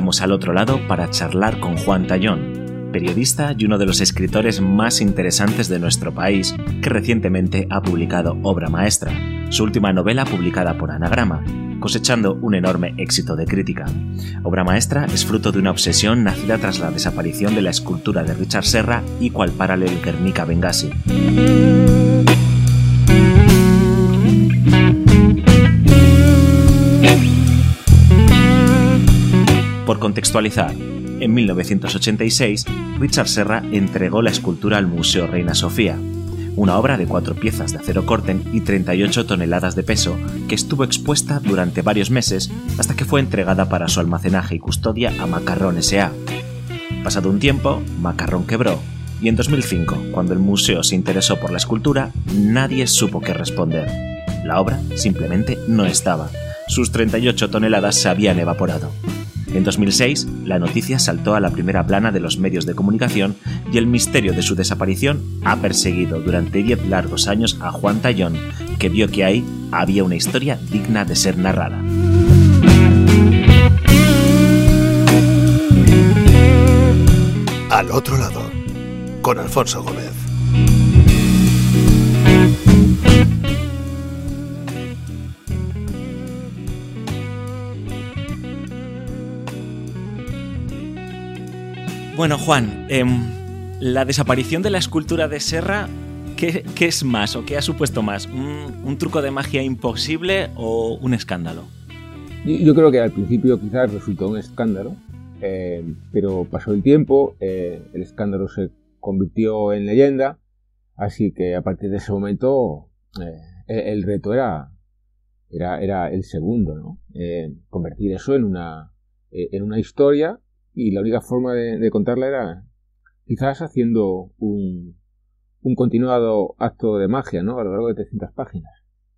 Cruzamos al otro lado para charlar con Juan Tallón, periodista y uno de los escritores más interesantes de nuestro país, que recientemente ha publicado Obra Maestra, su última novela publicada por Anagrama, cosechando un enorme éxito de crítica. Obra Maestra es fruto de una obsesión nacida tras la desaparición de la escultura de Richard Serra y cual paralel Guernica Bengasi. Contextualizar, en 1986, Richard Serra entregó la escultura al Museo Reina Sofía, una obra de cuatro piezas de acero corten y 38 toneladas de peso, que estuvo expuesta durante varios meses hasta que fue entregada para su almacenaje y custodia a Macarrón S.A. Pasado un tiempo, Macarrón quebró, y en 2005, cuando el museo se interesó por la escultura, nadie supo qué responder. La obra simplemente no estaba. Sus 38 toneladas se habían evaporado. En 2006, la noticia saltó a la primera plana de los medios de comunicación y el misterio de su desaparición ha perseguido durante 10 largos años a Juan Tallón, que vio que ahí había una historia digna de ser narrada. Al otro lado, con Alfonso Gómez. Bueno, Juan, em, la desaparición de la escultura de Serra, ¿qué, es más o qué ha supuesto más? ¿Un, truco de magia imposible o un escándalo? Yo, creo que al principio quizás resultó un escándalo, eh, pero pasó el tiempo, eh, el escándalo se convirtió en leyenda, así que a partir de ese momento eh, el reto era, era, era el segundo, ¿no? convertir eso en una, en una historia y la única forma de, contarla era quizás haciendo un, un, continuado acto de magia, ¿no? A lo largo de 300 páginas.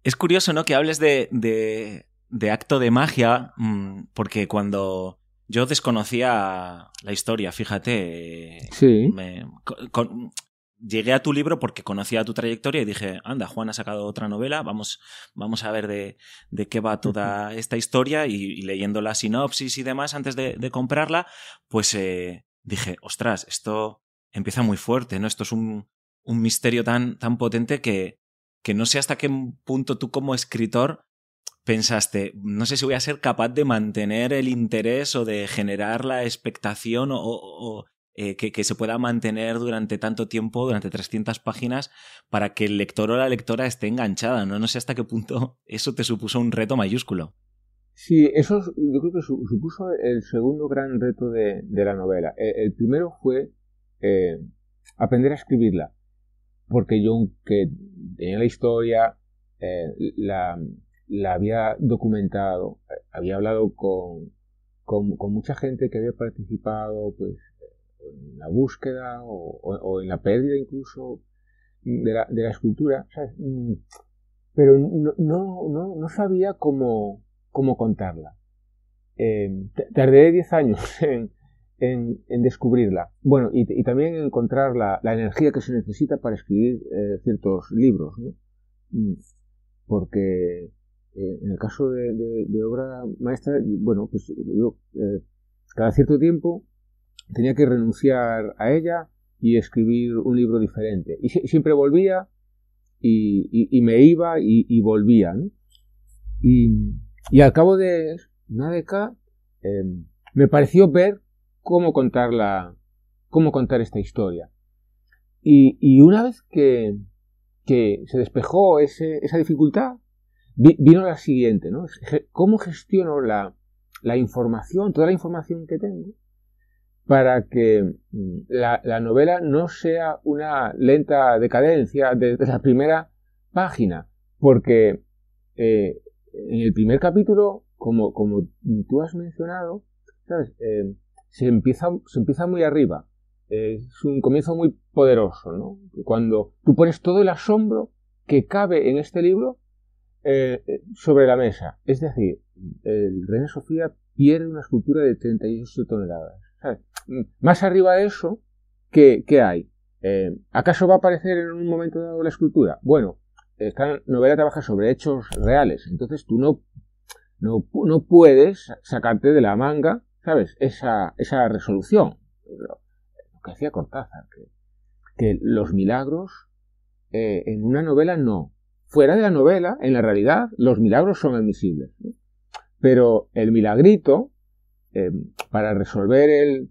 Es curioso, ¿no? Que hables de, de, acto de magia, mm, porque cuando yo desconocía la historia, fíjate. Sí. Me, llegué a tu libro porque conocía tu trayectoria y dije, anda, Juan ha sacado otra novela, vamos, vamos a ver de, de qué va toda esta historia y, leyendo la sinopsis y demás antes de, comprarla, pues eh, dije, ostras, esto empieza muy fuerte, ¿no? Esto es un, un misterio tan, tan potente que, que no sé hasta qué punto tú como escritor pensaste, no sé si voy a ser capaz de mantener el interés o de generar la expectación o, eh, que, se pueda mantener durante tanto tiempo, durante 300 páginas, para que el lector o la lectora esté enganchada. No, no sé hasta qué punto eso te supuso un reto mayúsculo. Sí, eso yo creo que supuso el segundo gran reto de, la novela. E, el, primero fue eh, aprender a escribirla, porque yo, que tenía la historia, eh, la, la, había documentado, había hablado con, con, con, mucha gente que había participado pues, en la búsqueda o, en la pérdida incluso de la, de la escultura, mm, pero no, no, no, sabía cómo, cómo contarla. Eh, tardé 10 años en, en, descubrirla. Bueno, y, también en encontrar la, la, energía que se necesita para escribir eh, ciertos libros, ¿no? Mm, porque eh, en el caso de, de, obra maestra, bueno, pues yo eh, cada cierto tiempo tenía que renunciar a ella y escribir un libro diferente. Y siempre volvía y, me iba y, volvía. Y, al cabo de una década em, me pareció ver cómo contar, cómo contar esta historia. Y, una vez que, se despejó esa dificultad, vino la siguiente, ¿no? ¿Cómo gestiono la, la información, toda la información que tengo? Para que mm, la, novela no sea una lenta decadencia desde la primera página, porque eh, en el primer capítulo, como, como tú has mencionado, eh, se, empieza, se empieza muy arriba. Es un comienzo muy poderoso, ¿no? Cuando tú pones todo el asombro que cabe en este libro eh, sobre la mesa. Es decir, el Reina Sofía pierde una escultura de 38 toneladas. Más arriba de eso, ¿qué, hay? Eh, ¿Acaso va a aparecer en un momento dado la escultura? Bueno, esta novela trabaja sobre hechos reales, entonces tú no, no, puedes sacarte de la manga ¿sabes? Esa, esa resolución. Lo, que hacía Cortázar, que, que los milagros eh, en una novela no. Fuera de la novela, en la realidad, los milagros son admisibles. Pero el milagrito, eh, para resolver el,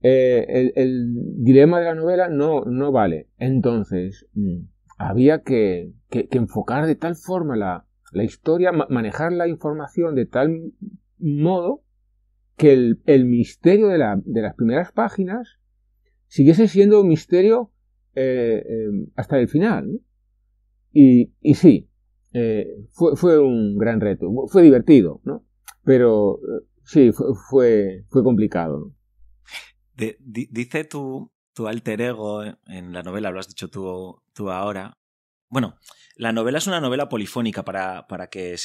eh, el, dilema de la novela, no, no vale. Entonces, mm, había que, enfocar de tal forma la, historia, manejar la información de tal modo que el, misterio de, la, de, las primeras páginas siguiese siendo un misterio eh, em, hasta el final. Y, y, sí, fue, fue, un gran reto, fue divertido, ¿no? Pero sí, fue, fue, fue complicado. dice tu, tu alter ego en la novela, lo has dicho tú, tú ahora, bueno, la novela es una novela polifónica para, para que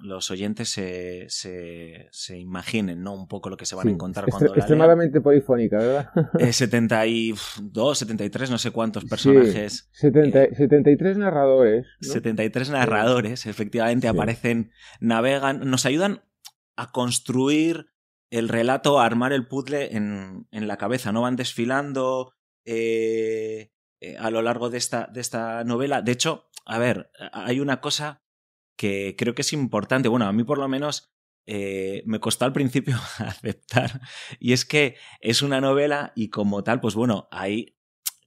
los oyentes se, se, imaginen ¿no? un poco lo que se van a encontrar cuando la Extremadamente polifónica, ¿verdad? 72, 73, no sé cuántos personajes. 73 narradores. 73 narradores, efectivamente, aparecen, navegan, nos ayudan a construir el relato, a armar el puzzle en, en la cabeza, ¿no? Van desfilando. Eh, eh, a lo largo de esta, de esta novela. De hecho, a ver, hay una cosa que creo que es importante, bueno, a mí por lo menos eh, me costó al principio aceptar, y es que es una novela y como tal, pues bueno, hay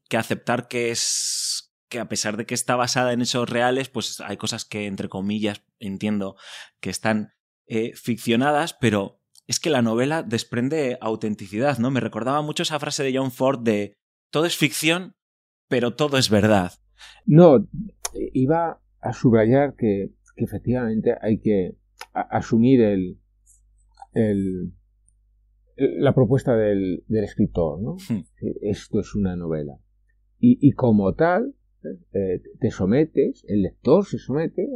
que aceptar que es que a pesar de que está basada en hechos reales, pues hay cosas que, entre comillas, entiendo que están eh, ficcionadas, pero es que la novela desprende autenticidad, ¿no? Me recordaba mucho esa frase de John Ford de todo es ficción, pero todo es verdad. No, iba a subrayar que, efectivamente hay que asumir el, el, la propuesta del, escritor, ¿no? Hmm. Esto es una novela. Y, como tal, eh, te sometes, el lector se somete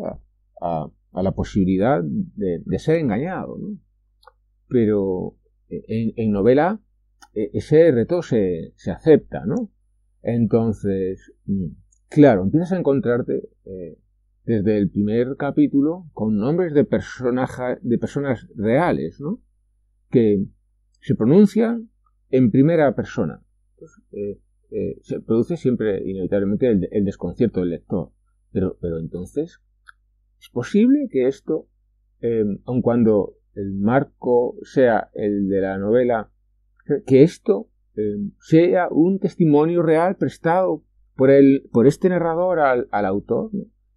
a, la posibilidad de, ser engañado, ¿no? Pero en, en novela e, ese reto se, se acepta, ¿no? Entonces, mm, claro, empiezas a encontrarte eh, desde el primer capítulo con nombres de, de personas reales, ¿no? Que se pronuncian en primera persona. Eh, eh, se produce siempre, inevitablemente, el, desconcierto del lector. Pero, pero entonces, ¿es posible que esto, aun cuando el marco sea el de la novela, que esto eh, sea un testimonio real prestado por, el, por este narrador al, al autor.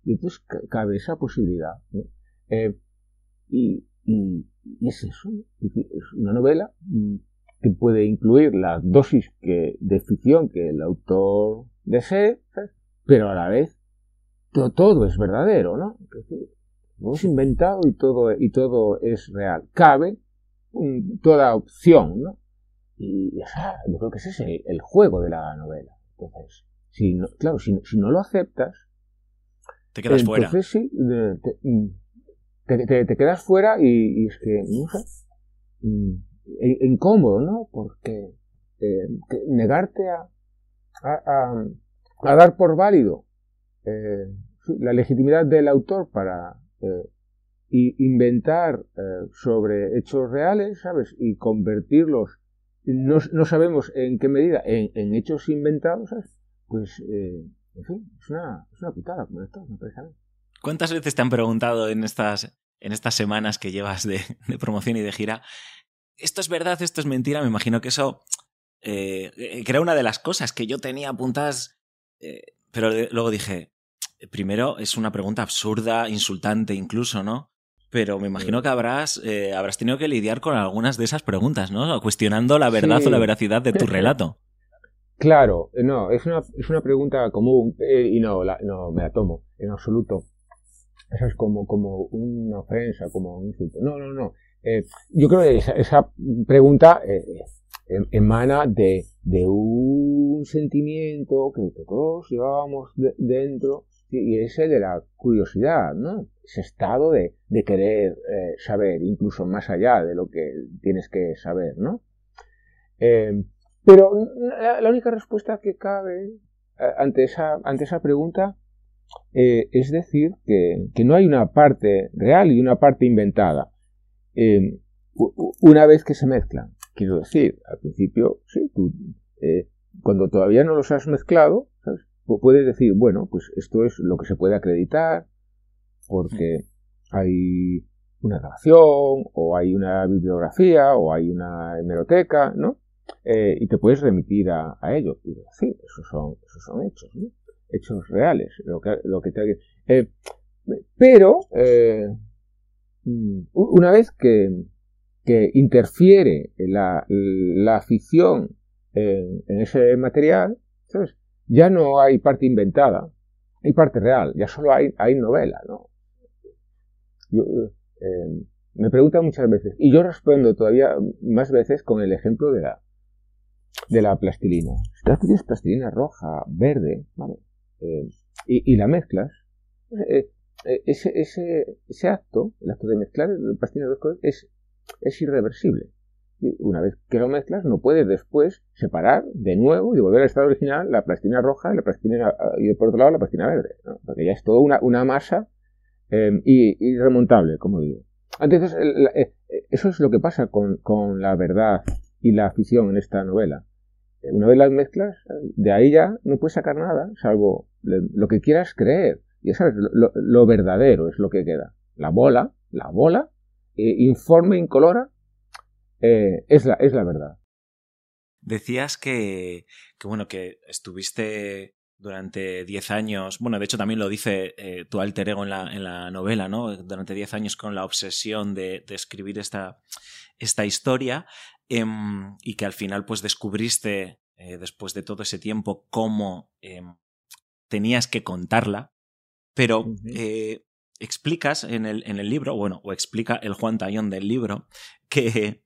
Y entonces cabe esa posibilidad. Eh, y, y, es eso. Es una novela mm, que puede incluir la dosis que, de ficción que el autor desee, pero a la vez todo, todo es verdadero, ¿no? Es inventado y todo, y todo es real. Cabe toda opción, ¿no? Y yo creo que ese es el, juego de la novela. Entonces, si no, claro, si, no lo aceptas, te quedas fuera. Sí, mm, te, te, quedas fuera y, es que, no sé, mm, incómodo, ¿no? Porque eh, negarte a, a, a, dar por válido eh, la legitimidad del autor para eh, inventar sobre hechos reales, ¿sabes? Y convertirlos no, no sabemos en qué medida, en, hechos inventados, pues, eh, en fin, es una, es una putada como esto, me parece a mí. ¿Cuántas veces te han preguntado en estas, en estas semanas que llevas de, promoción y de gira, esto es verdad, esto es mentira? Me imagino que eso eh, que era una de las cosas que yo tenía apuntadas, eh, pero luego dije, primero es una pregunta absurda, insultante incluso, ¿no? pero me imagino que habrás, eh, habrás tenido que lidiar con algunas de esas preguntas, ¿no? Cuestionando la verdad o la veracidad de tu relato. Claro, eh, no, es una, es una pregunta común eh, y no, no me la tomo en absoluto. Eso es como, como una ofensa, como un insulto. No, no, no. yo creo que esa, pregunta em, emana de, de, un sentimiento que, todos llevábamos dentro y es el de la curiosidad, ¿no? Ese estado de, de querer eh, saber, incluso más allá de lo que tienes que saber, ¿no? Eh, pero la, única respuesta que cabe eh, ante, esa, ante esa pregunta es decir que, que, no hay una parte real y una parte inventada. una vez que se mezclan, quiero decir, al principio, sí, tú, eh, cuando todavía no los has mezclado, puedes decir, bueno, pues esto es lo que se puede acreditar, porque hay una grabación, o hay una bibliografía, o hay una hemeroteca, ¿no? Eh, y te puedes remitir a, ello y decir, esos son, esos son hechos, ¿no? hechos reales, lo que, lo que te, eh, pero eh, mm, una vez que, que interfiere la, la ficción en, ese material, ¿sabes? Ya no hay parte inventada, hay parte real, ya solo hay, novela, ¿no? Eh, me preguntan muchas veces, y yo respondo todavía más veces con el ejemplo de la, de la plastilina. Si tú tienes plastilina roja, verde, ¿vale? Eh, y, la mezclas, eh, ese, ese, ese, acto, el acto de mezclar la plastilina de dos colores, es, es irreversible. Una vez que lo mezclas, no puedes después separar de nuevo y volver al estado original la plastilina roja y la plastilina, y por otro lado la plastilina verde, porque ya es toda una, masa Em, y, como digo. Entonces, eh, eso es lo que pasa con, la verdad y la ficción en esta novela. Una vez las mezclas, de ahí ya no puedes sacar nada, salvo lo que quieras creer. Y eso es lo, verdadero, es lo que queda. La bola, la bola, eh, informe, incolora, eh, es, la, es la verdad. Decías que, que, bueno, que estuviste durante 10 años, bueno, de hecho también lo dice eh, tu alter ego en la, en la novela, ¿no? Durante 10 años con la obsesión de, escribir esta, esta historia em, y que al final pues descubriste eh, después de todo ese tiempo cómo em, tenías que contarla, pero explicas en el, en el libro, bueno, o explica el Juan Tallón del libro, que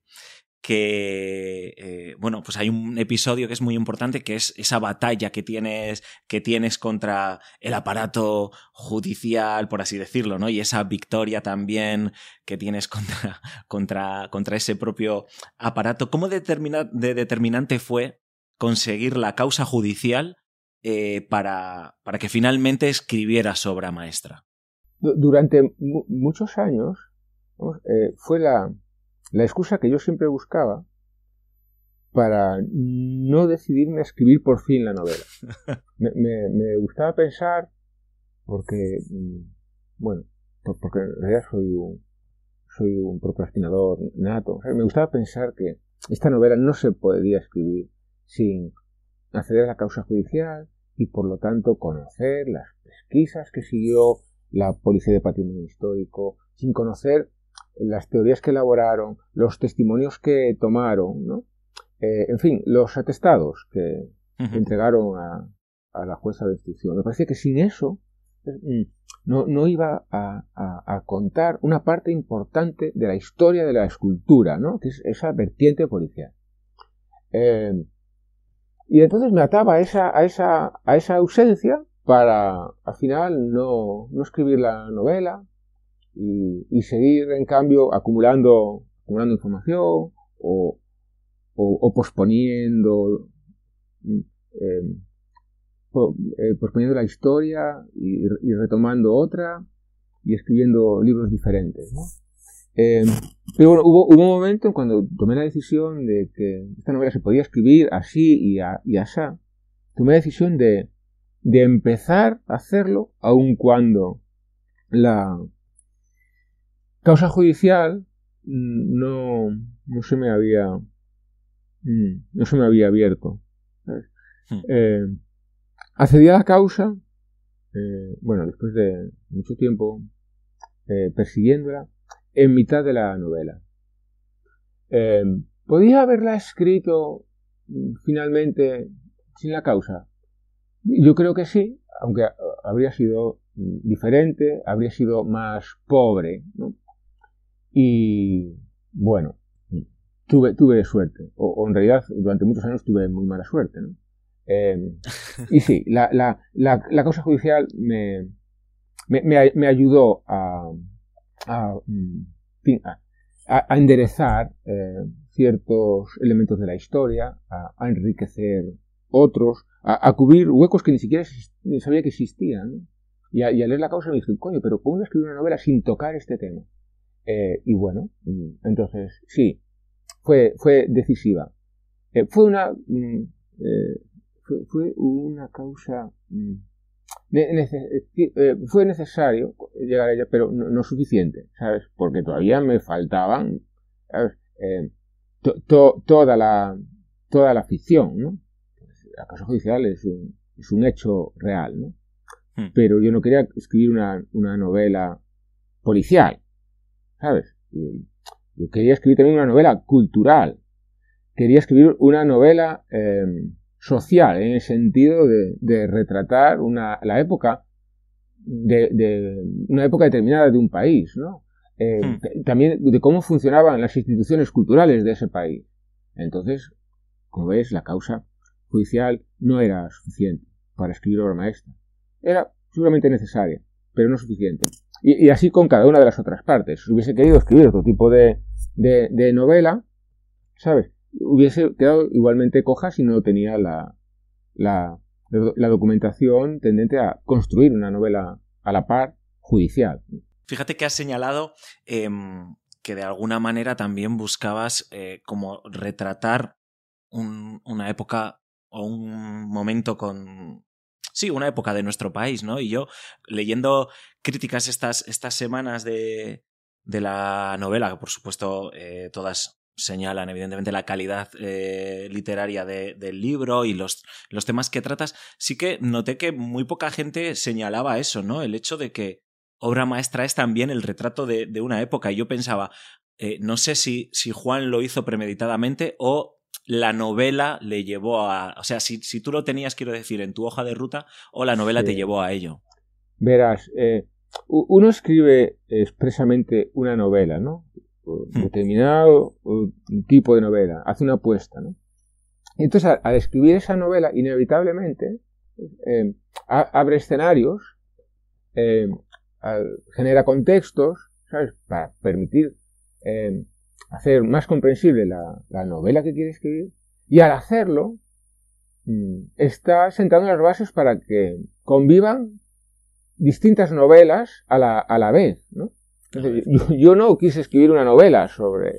que, eh, bueno, pues hay un episodio que es muy importante, que es esa batalla que tienes, que tienes contra el aparato judicial, por así decirlo, ¿no? Y esa victoria también que tienes contra, contra, contra ese propio aparato. ¿Cómo de determinante fue conseguir la causa judicial eh, para, para que finalmente escribieras obra maestra? Durante muchos años eh, fue la, la excusa que yo siempre buscaba para no decidirme a escribir por fin la novela. Me, gustaba pensar, porque, mm, bueno, porque en realidad soy un, soy un procrastinador nato, me gustaba pensar que esta novela no se podía escribir sin acceder a la causa judicial y por lo tanto conocer las pesquisas que siguió la Policía de Patrimonio Histórico, sin conocer las teorías que elaboraron, los testimonios que tomaron, ¿no? Eh, en fin, los atestados que, entregaron a, la jueza de instrucción. Me parece que sin eso mm, no, iba a, contar una parte importante de la historia de la escultura, ¿no? que es esa vertiente policial. Eh, y entonces me ataba a esa, a esa, a esa ausencia para al final no, no escribir la novela, y, seguir, en cambio, acumulando, acumulando información o, o, posponiendo, mm, em, eh, posponiendo la historia y, retomando otra y escribiendo libros diferentes. Em, pero bueno, hubo, hubo, un momento cuando tomé la decisión de que esta novela se podía escribir así y, a, y así, tomé la decisión de, de empezar a hacerlo aun cuando la, causa judicial mm, no, no se me había mm, no se me había abierto. Hmm. Eh, accedí a la causa, eh, bueno, después de mucho tiempo eh, persiguiéndola, en mitad de la novela. ¿Podía haberla escrito mm, finalmente sin la causa? Yo creo que sí, aunque habría sido diferente, habría sido más pobre, ¿no? Y bueno, tuve, tuve suerte, o, en realidad durante muchos años tuve muy mala suerte. ¿no? Em, y sí, la, la, la, causa judicial me, me, me, ayudó a, a, mm, a, enderezar eh, ciertos elementos de la historia, a, enriquecer otros, a, cubrir huecos que ni siquiera sabía que existían. Y, a, leer la causa me dije, coño, pero ¿cómo escribir una novela sin tocar este tema? Eh, y bueno, entonces sí, fue, fue decisiva. Eh, fue una mm, eh, fue, una causa mm, fue necesario llegar a ella, pero no, suficiente, ¿sabes? Porque todavía me faltaban toda la toda la ficción, ¿no? La causa judicial es un, es un hecho real, ¿no? Hmm. Pero yo no quería escribir una, una novela policial, ¿sabes? Yo quería escribir también una novela cultural. Quería escribir una novela em, social, en el sentido de, retratar una, la época de, una época determinada de un país, ¿no? Em, hmm. También de cómo funcionaban las instituciones culturales de ese país. Entonces, como ves, la causa judicial no era suficiente para escribir obra maestra. Era seguramente necesaria, pero no suficiente. Y, así con cada una de las otras partes. Si hubiese querido escribir otro tipo de, de, novela, ¿sabes? Hubiese quedado igualmente coja si no tenía la, la, la documentación tendente a construir una novela a la par judicial. Fíjate que has señalado em, que de alguna manera también buscabas eh, como retratar una época o un momento con sí, una época de nuestro país, ¿no? Y yo, leyendo críticas estas, estas semanas de, de la novela, que por supuesto eh, todas señalan evidentemente la calidad eh, literaria del libro y los, los temas que tratas, sí que noté que muy poca gente señalaba eso, ¿no? El hecho de que obra maestra es también el retrato de, de una época. Y yo pensaba, eh, no sé si, si Juan lo hizo premeditadamente o la novela le llevó a... O sea, si, si tú lo tenías, quiero decir, en tu hoja de ruta, o la novela te llevó a ello. Verás, eh, uno escribe expresamente una novela, ¿no? Hmm. Determinado tipo de novela, hace una apuesta, ¿no? entonces, al, escribir esa novela, inevitablemente, eh, abre escenarios, eh, genera contextos, ¿sabes? Para permitir hacer más comprensible la, novela que quiere escribir y al hacerlo mm, está sentando las bases para que convivan distintas novelas a la, a la vez. ¿no? yo, no quise escribir una novela sobre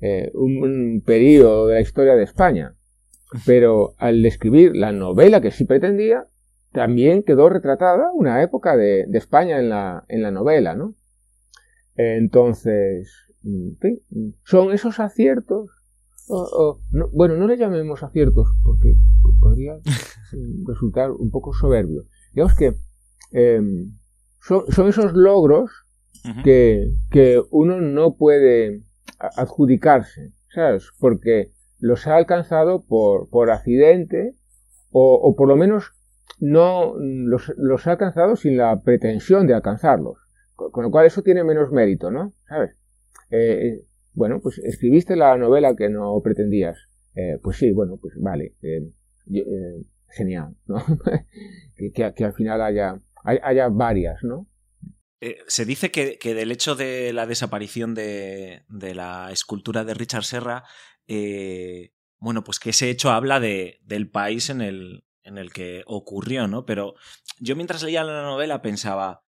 eh, un, periodo de la historia de España, pero al escribir la novela que sí pretendía, también quedó retratada una época de, de España en la, en la novela. ¿no? Entonces, son esos aciertos, bueno, no le llamemos aciertos porque podría resultar un poco soberbio. Digamos que em, son, esos logros que, uno no puede adjudicarse, ¿sabes? Porque los ha alcanzado por, por accidente o, por lo menos no los, los ha alcanzado sin la pretensión de alcanzarlos. Con lo cual eso tiene menos mérito, ¿no? ¿Sabes? Eh, bueno, pues escribiste la novela que no pretendías. Eh, pues sí, bueno, pues vale. Eh, genial, ¿no? que, al final haya, haya varias, ¿no? se dice que, del hecho de la desaparición de, la escultura de Richard Serra, bueno, pues que ese hecho habla de, del país en el que ocurrió, ¿no? Pero yo mientras leía la novela pensaba,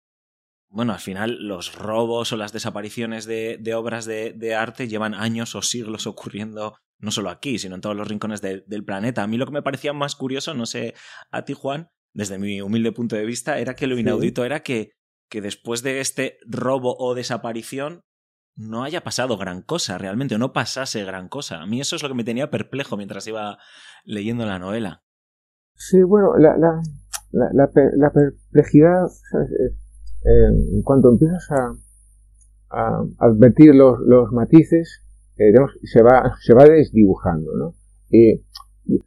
bueno, al final los robos o las desapariciones de, obras de, arte llevan años o siglos ocurriendo, no solo aquí, sino en todos los rincones del planeta. A mí lo que me parecía más curioso, no sé a ti, Juan, desde mi humilde punto de vista, era que lo inaudito era que, que después de este robo o desaparición no haya pasado gran cosa realmente, o no pasase gran cosa. A mí eso es lo que me tenía perplejo mientras iba leyendo la novela. Sí, bueno, la, la, la, la perplejidad en cuanto empiezas a, advertir los, matices, eh, se, va, se va desdibujando, ¿no?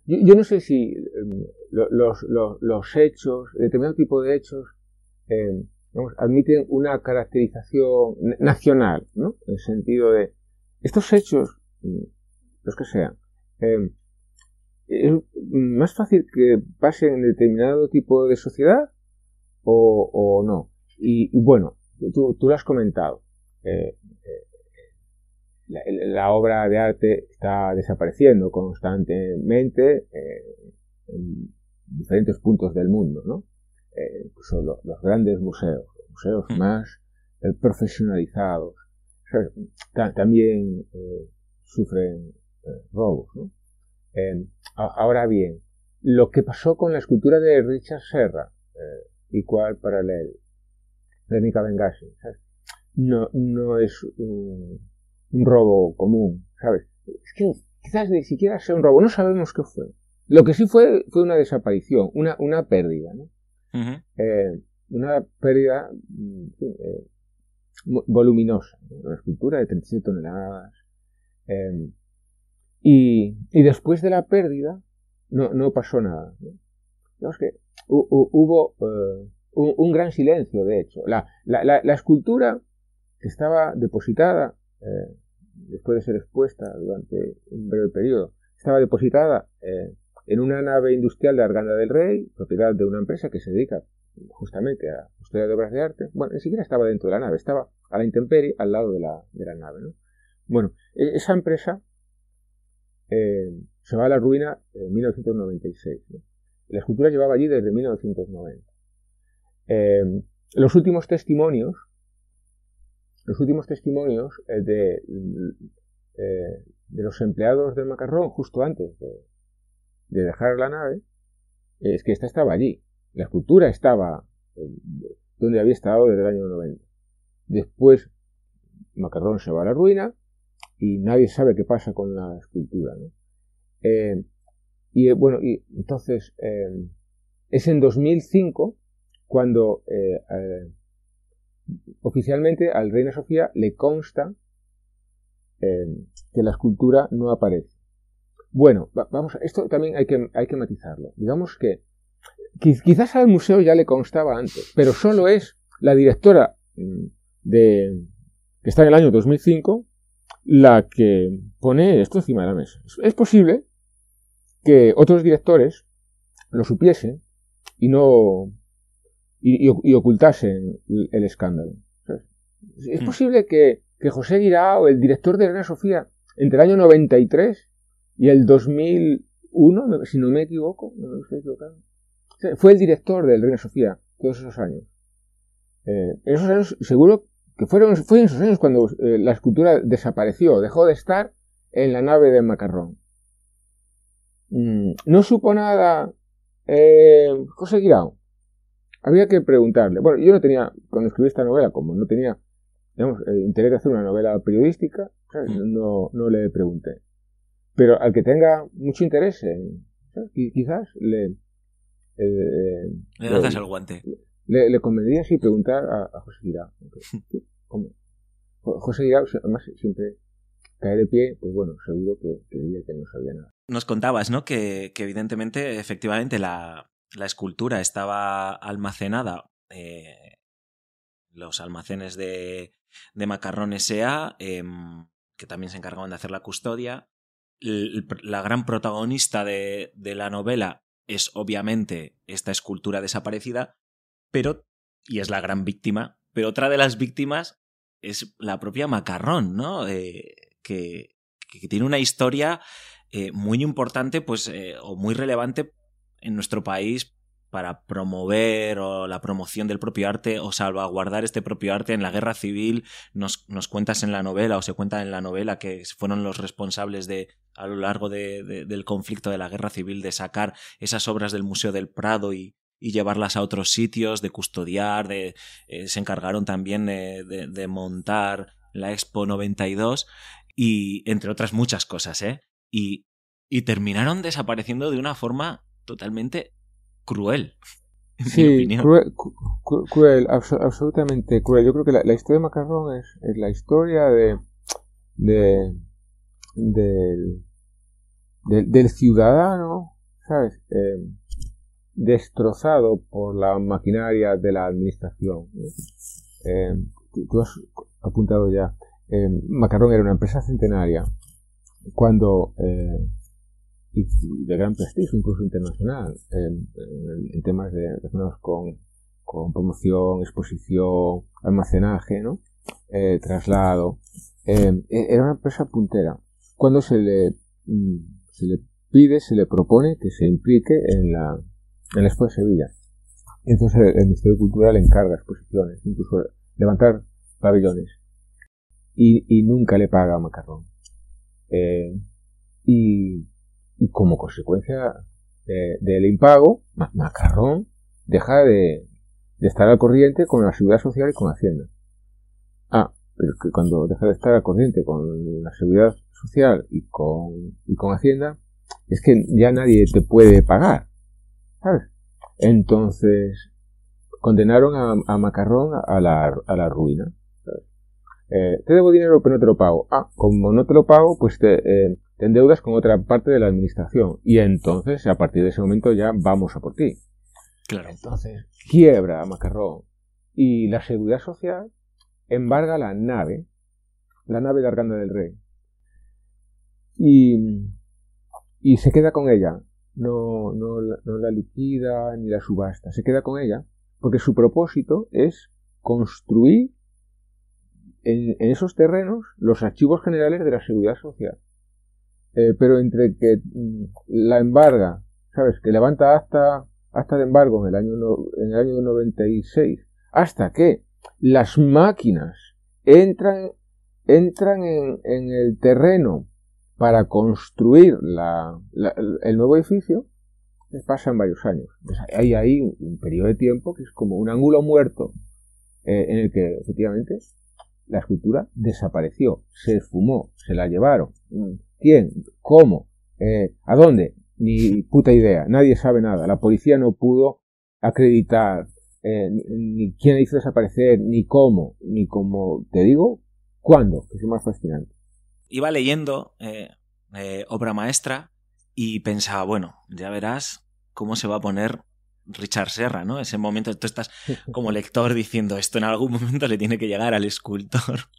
yo, no sé si em, los, los, hechos, determinado tipo de hechos, em, admiten una caracterización nacional, ¿no? En el sentido de, estos hechos, mm, los que sean, em, es más fácil que pasen en determinado tipo de sociedad o, o no. Y, bueno, tú, tú, lo has comentado. Eh, eh, la, obra de arte está desapareciendo constantemente eh, en diferentes puntos del mundo, ¿no? incluso los, grandes museos, los museos mm. más profesionalizados, también sufren robos. ¿no? ahora bien, lo que pasó con la escultura de Richard Serra, y cual paralelo, de Nika Benghazi, no, no es un, robo común, ¿sabes? Es que quizás ni siquiera sea un robo, no sabemos qué fue. Lo que sí fue fue una desaparición, una, una pérdida, ¿no? una pérdida mm, eh, voluminosa, una escultura de 37 toneladas. Em, y, y, después de la pérdida no, no pasó nada. Digamos que hubo eh, un, gran silencio, de hecho. La, la, la, escultura que estaba depositada, eh, después de ser expuesta durante un breve periodo, estaba depositada en una nave industrial de Arganda del Rey, propiedad de una empresa que se dedica justamente a custodia de obras de arte, bueno, ni siquiera estaba dentro de la nave, estaba a la intemperie al lado de la, de la nave. ¿no? Bueno, e, esa empresa eh, se va a la ruina en 1996. La escultura llevaba allí desde 1990. Eh, los últimos testimonios, los últimos testimonios eh, de, de los empleados del macarrón justo antes de, de dejar la nave, es que esta estaba allí. La escultura estaba eh, donde había estado desde el año 90. Después, Macarrón se va a la ruina y nadie sabe qué pasa con la escultura. Eh, y eh, bueno, y entonces es en 2005 cuando oficialmente al Reina Sofía le consta que la escultura no aparece. Bueno, vamos, esto también hay que, hay que matizarlo. Digamos que quizás al museo ya le constaba antes, pero solo es la directora mm, de que está en el año 2005 la que pone esto encima de la mesa. Es posible que otros directores lo supiesen y no y, ocultasen el escándalo. Es hmm. posible que, que José Guirao, el director de Reina Sofía, entre el año 93 y el 2001, si no me equivoco, no me estoy equivocando, fue el director del Reina Sofía todos esos años. Eh, esos años, seguro que fueron, fue en esos años cuando eh, la escultura desapareció, dejó de estar en la nave de Macarrón. Mm, no supo nada eh, José Guirao. Había que preguntarle. Bueno, yo no tenía, cuando escribí esta novela, como no tenía digamos, interés de hacer una novela periodística, mm. no, no le pregunté. Pero al que tenga mucho interés, quizás le, eh, le lanzas el guante. Le, le convendría sí preguntar a, José Guirao. José Guirao, además, siempre cae de pie, pues bueno, seguro que, que diría que no sabía nada. Nos contabas, ¿no? Que, que evidentemente, efectivamente, la, la, escultura estaba almacenada eh, los almacenes de, de Macarrón S.A., em, que también se encargaban de hacer la custodia. la gran protagonista de, la novela es obviamente esta escultura desaparecida, pero, y es la gran víctima, pero otra de las víctimas es la propia Macarrón, ¿no? Eh, que, que, tiene una historia eh, muy importante, pues, eh, o muy relevante en nuestro país para promover o la promoción del propio arte o salvaguardar este propio arte en la guerra civil. Nos, nos cuentas en la novela o se cuenta en la novela que fueron los responsables de a lo largo de, del conflicto de la guerra civil de sacar esas obras del Museo del Prado y, llevarlas a otros sitios, de custodiar, de, eh, se encargaron también de, de, montar la Expo 92 y entre otras muchas cosas, ¿eh? Y, y terminaron desapareciendo de una forma totalmente cruel. sí, cruel, absolutamente cruel. Yo creo que la, historia de Macarrón es, es, la historia de, de del, del, ciudadano, ¿sabes? Eh, destrozado por la maquinaria de la administración. Eh, tú has apuntado ya. Eh, Macarrón era una empresa centenaria cuando y de gran prestigio, incluso internacional, en, temas de, relacionados con, promoción, exposición, almacenaje, ¿no? Eh, traslado. Eh, era una empresa puntera. Cuando se le, mm, se le pide, se le propone que se implique en la, en la Expo de Sevilla. Entonces el, Ministerio de Cultura le encarga exposiciones, incluso levantar pabellones. y, nunca le paga a Macarrón. Eh, como consecuencia del impago, Macarrón deja de, estar al corriente con la seguridad social y con Hacienda. Ah, pero que cuando deja de estar al corriente con la seguridad social y con, y con Hacienda, es que ya nadie te puede pagar. ¿Sabes? Entonces, condenaron a, Macarrón a la, a la ruina. Eh, te debo dinero pero no te lo pago. Ah, como no te lo pago, pues te, eh, te endeudas con otra parte de la administración. Y entonces, a partir de ese momento ya vamos a por ti. Claro. Entonces, quiebra a Macarrón. Y la seguridad social embarga la nave, la nave de Arganda del Rey. Y, y se queda con ella. No, no, no la liquida ni la subasta. Se queda con ella porque su propósito es construir en, esos terrenos los archivos generales de la seguridad social. Eh, pero entre que mm, la embarga, ¿sabes? Que levanta hasta, hasta de embargo en el año, en el año 96, hasta que las máquinas entran, entran en, en el terreno para construir la, el nuevo edificio, pasan varios años. hay ahí un, periodo de tiempo que es como un ángulo muerto eh, en el que efectivamente la escultura desapareció, se esfumó, se la llevaron. ¿Quién? ¿Cómo? Eh, ¿A dónde? Ni puta idea, nadie sabe nada. La policía no pudo acreditar eh, ni, quién hizo desaparecer, ni cómo, ni como te digo, cuándo, que es lo más fascinante. Iba leyendo obra maestra y pensaba, bueno, ya verás cómo se va a poner Richard Serra, ¿no? Ese momento, tú estás como lector diciendo esto en algún momento le tiene que llegar al escultor.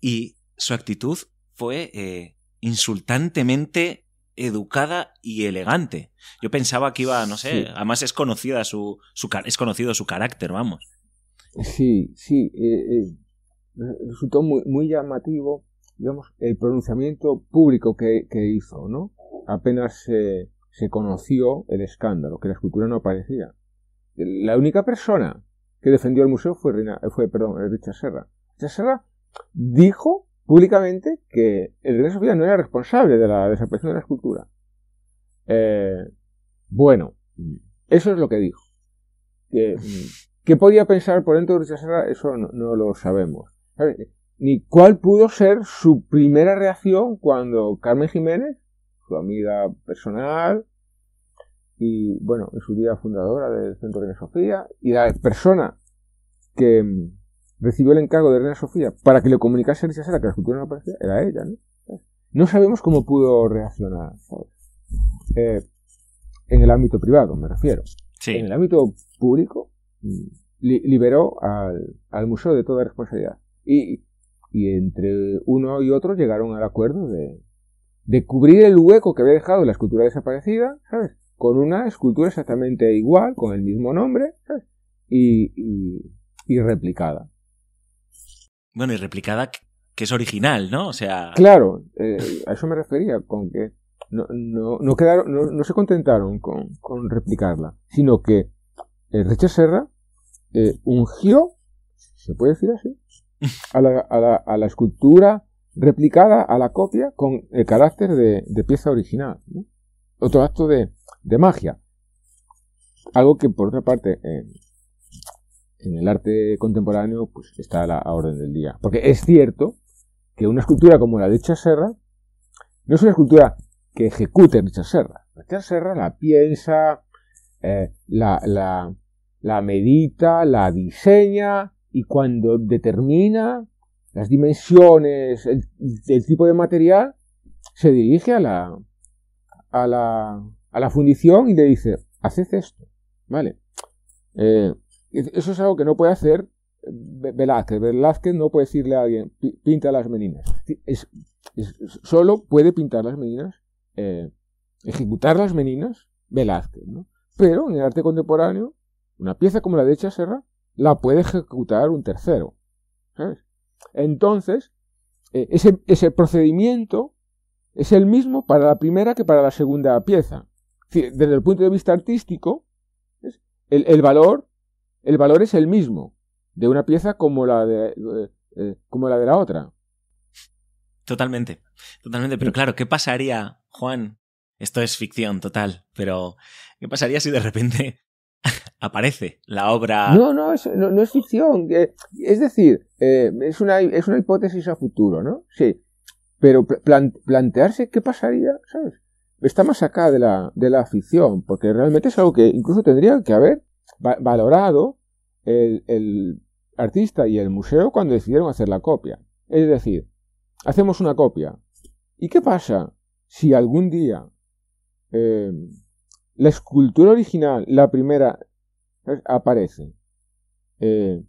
Y su actitud fue eh, insultantemente educada y elegante. Yo pensaba que iba, no sé, además es conocida su, su, es conocido su carácter, vamos. Sí, sí, eh, eh, resultó muy, muy llamativo, digamos, el pronunciamiento público que, que hizo, ¿no? Apenas se se conoció el escándalo, que la escultura no aparecía. La única persona que defendió el museo fue, fue perdón, Richard Serra. Richard Serra dijo públicamente que el Reina Sofía no era responsable de la desaparición de la escultura. Eh, bueno, eso es lo que dijo. ¿Qué podía pensar por dentro de Richard? Eso no, lo sabemos. Ni cuál pudo ser su primera reacción cuando Carmen Jiménez su amiga personal y, bueno, en su día fundadora del Centro de Sofía y la persona que mm, recibió el encargo de Reina Sofía para que le comunicase a Serra que la escultura no aparecía, era ella, ¿no? No sabemos cómo pudo reaccionar, eh, en el ámbito privado, me refiero. En el ámbito público, mm, liberó al, al, museo de toda responsabilidad. Y, y entre uno y otro llegaron al acuerdo de, de cubrir el hueco que había dejado la escultura desaparecida, ¿sabes? Con una escultura exactamente igual, con el mismo nombre, ¿sabes? Y, y, replicada. Bueno, y replicada que es original, ¿no? O sea. Claro, eh, a eso me refería, con que no, no, no quedaron, no, no, se contentaron con, con replicarla, sino que Richard Serra eh, ungió, se puede decir así, a la, a la, a la escultura replicada a la copia con el carácter de, pieza original. Otro acto de, magia. Algo que, por otra parte, el arte contemporáneo pues, está a la orden del día. Porque es cierto que una escultura como la de Richard Serra no es una escultura que ejecute Richard Serra. Richard Serra la piensa, eh, la, la, la medita, la diseña y cuando determina las dimensiones, el, tipo de material, se dirige a la, a la, a la fundición y le dice, haced esto, ¿vale? Eh, eso es algo que no puede hacer Velázquez. Velázquez no puede decirle a alguien, pinta las meninas. Solo puede pintar las meninas, eh, ejecutar las meninas, Velázquez, ¿no? Pero en el arte contemporáneo, una pieza como la de Serra, la puede ejecutar un tercero, ¿sabes? Entonces, eh, ese, procedimiento es el mismo para la primera que para la segunda pieza. Desde el punto de vista artístico, el, valor, el valor es el mismo de una pieza como la de, eh, eh, como la, de la otra. Totalmente, totalmente. Pero claro, ¿qué pasaría, Juan? Esto es ficción total, pero ¿qué pasaría si de repente aparece la obra? No, no, es, no, es ficción. es decir, eh, es, una, es una hipótesis a futuro, ¿no? Sí. Pero plantearse qué pasaría, ¿sabes? Está más acá de la, de la ficción, porque realmente es algo que incluso tendría que haber valorado el, artista y el museo cuando decidieron hacer la copia. Es decir, hacemos una copia. ¿Y qué pasa si algún día eh, la escultura original, la primera, aparece? Eh,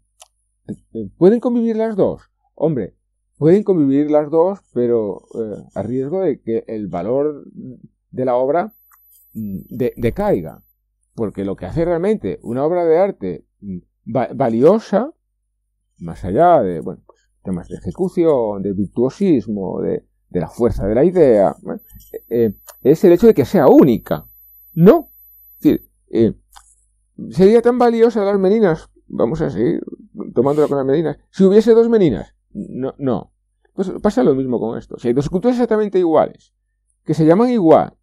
eh, ¿Pueden convivir las dos? Hombre, pueden convivir las dos, pero a riesgo de que el valor de la obra mm, decaiga. Porque lo que hace realmente una obra de arte mm, valiosa, más allá de, bueno, temas de ejecución, de virtuosismo, de, la fuerza de la idea, eh, es el hecho de que sea única. No. Es decir, eh, sería tan valiosa las meninas, vamos a seguir tomándola con las meninas, si hubiese dos meninas. No, no. Pues pasa lo mismo con esto. Si hay dos esculturas exactamente iguales, que se llaman igual,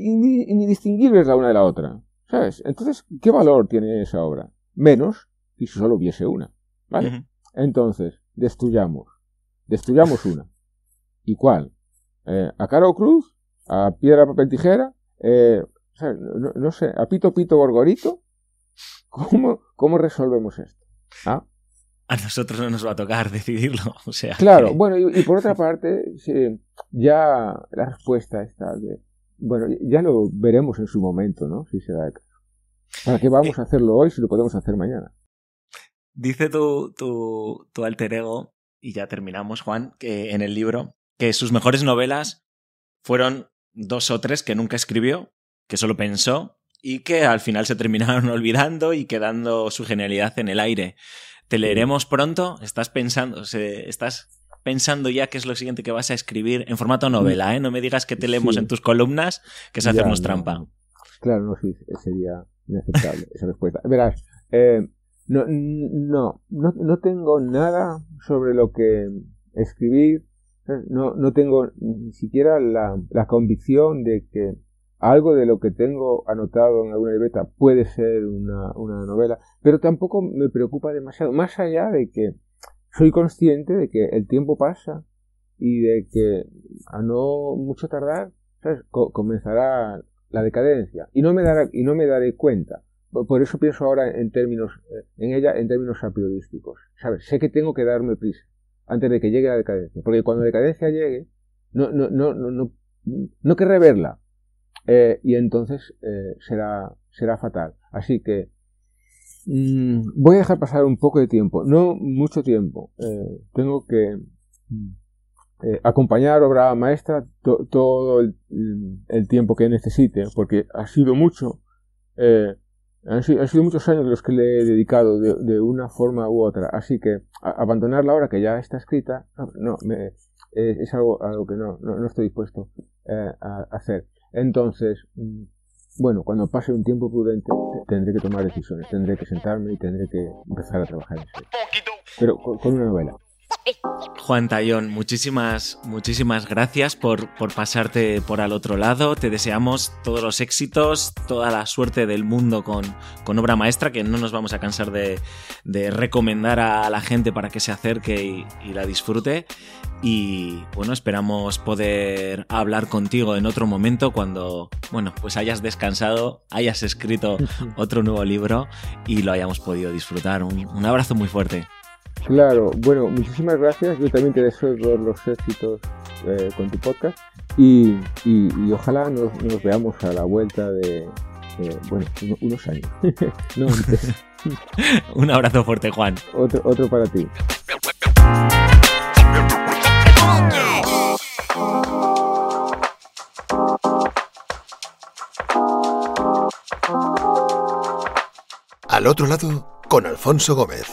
eh, indistinguibles la una de la otra. ¿Sabes? Entonces, ¿qué valor tiene esa obra? Menos que si solo hubiese una. ¿Vale? Entonces, destruyamos. Destruyamos una. ¿Y cuál? Eh, ¿A cara o cruz? ¿A piedra, papel, tijera? Eh, no, sé, ¿a pito, pito, gorgorito? ¿Cómo, cómo resolvemos esto? ¿Ah? A nosotros no nos va a tocar decidirlo. O sea, claro, bueno, y, por otra parte, ya la respuesta está de, bueno, ya lo veremos en su momento, ¿no? Si se da el caso. ¿Para qué vamos a hacerlo hoy si lo podemos hacer mañana? Dice tu, tu, tu alter ego, y ya terminamos, Juan, que en el libro, que sus mejores novelas fueron dos o tres que nunca escribió, que solo pensó, y que al final se terminaron olvidando y quedando su genialidad en el aire. ¿Te leeremos pronto? ¿Estás pensando, estás pensando ya qué es lo siguiente que vas a escribir en formato novela, ¿eh? No me digas que te leemos en tus columnas, que es hacernos trampa. Claro, no, sí, sería inaceptable esa respuesta. Verás, eh, no, no, no, tengo nada sobre lo que escribir, no, no tengo ni siquiera la, la convicción de que algo de lo que tengo anotado en alguna libreta puede ser una, una novela, pero tampoco me preocupa demasiado, más allá de que soy consciente de que el tiempo pasa y de que a no mucho tardar comenzará la decadencia. Y no me dará, y no me daré cuenta. Por eso pienso ahora en términos eh, en ella en términos apriorísticos sabes sé que tengo que darme prisa antes de que llegue la decadencia. Porque cuando la decadencia llegue no no no no no, no querré verla. Eh, y entonces eh, será será fatal. Así que Mm, voy a dejar pasar un poco de tiempo, no mucho tiempo. Eh, tengo que mm, eh, acompañar obra maestra todo el, tiempo que necesite, porque ha sido mucho. Eh, han, sido, muchos años los que le he dedicado de, una forma u otra, así que abandonarla ahora que ya está escrita, no, es algo, algo que no, no, estoy dispuesto a hacer. Entonces, mm, bueno, cuando pase un tiempo prudente tendré que tomar decisiones, tendré que sentarme y tendré que empezar a trabajar en serio. Pero con una novela. Juan Tayón, muchísimas, muchísimas gracias por, por, pasarte por al otro lado. Te deseamos todos los éxitos, toda la suerte del mundo con, con obra maestra, que no nos vamos a cansar de, de recomendar a la gente para que se acerque y, y, la disfrute. Y bueno, esperamos poder hablar contigo en otro momento cuando, bueno, pues hayas descansado, hayas escrito otro nuevo libro y lo hayamos podido disfrutar. un, un abrazo muy fuerte. Claro, bueno, muchísimas gracias. Yo también te deseo todos los éxitos eh, con tu podcast y, ojalá nos, veamos a la vuelta de, bueno, unos años. Un abrazo fuerte, Juan. Otro, otro para ti. Al otro lado, con Alfonso Gómez.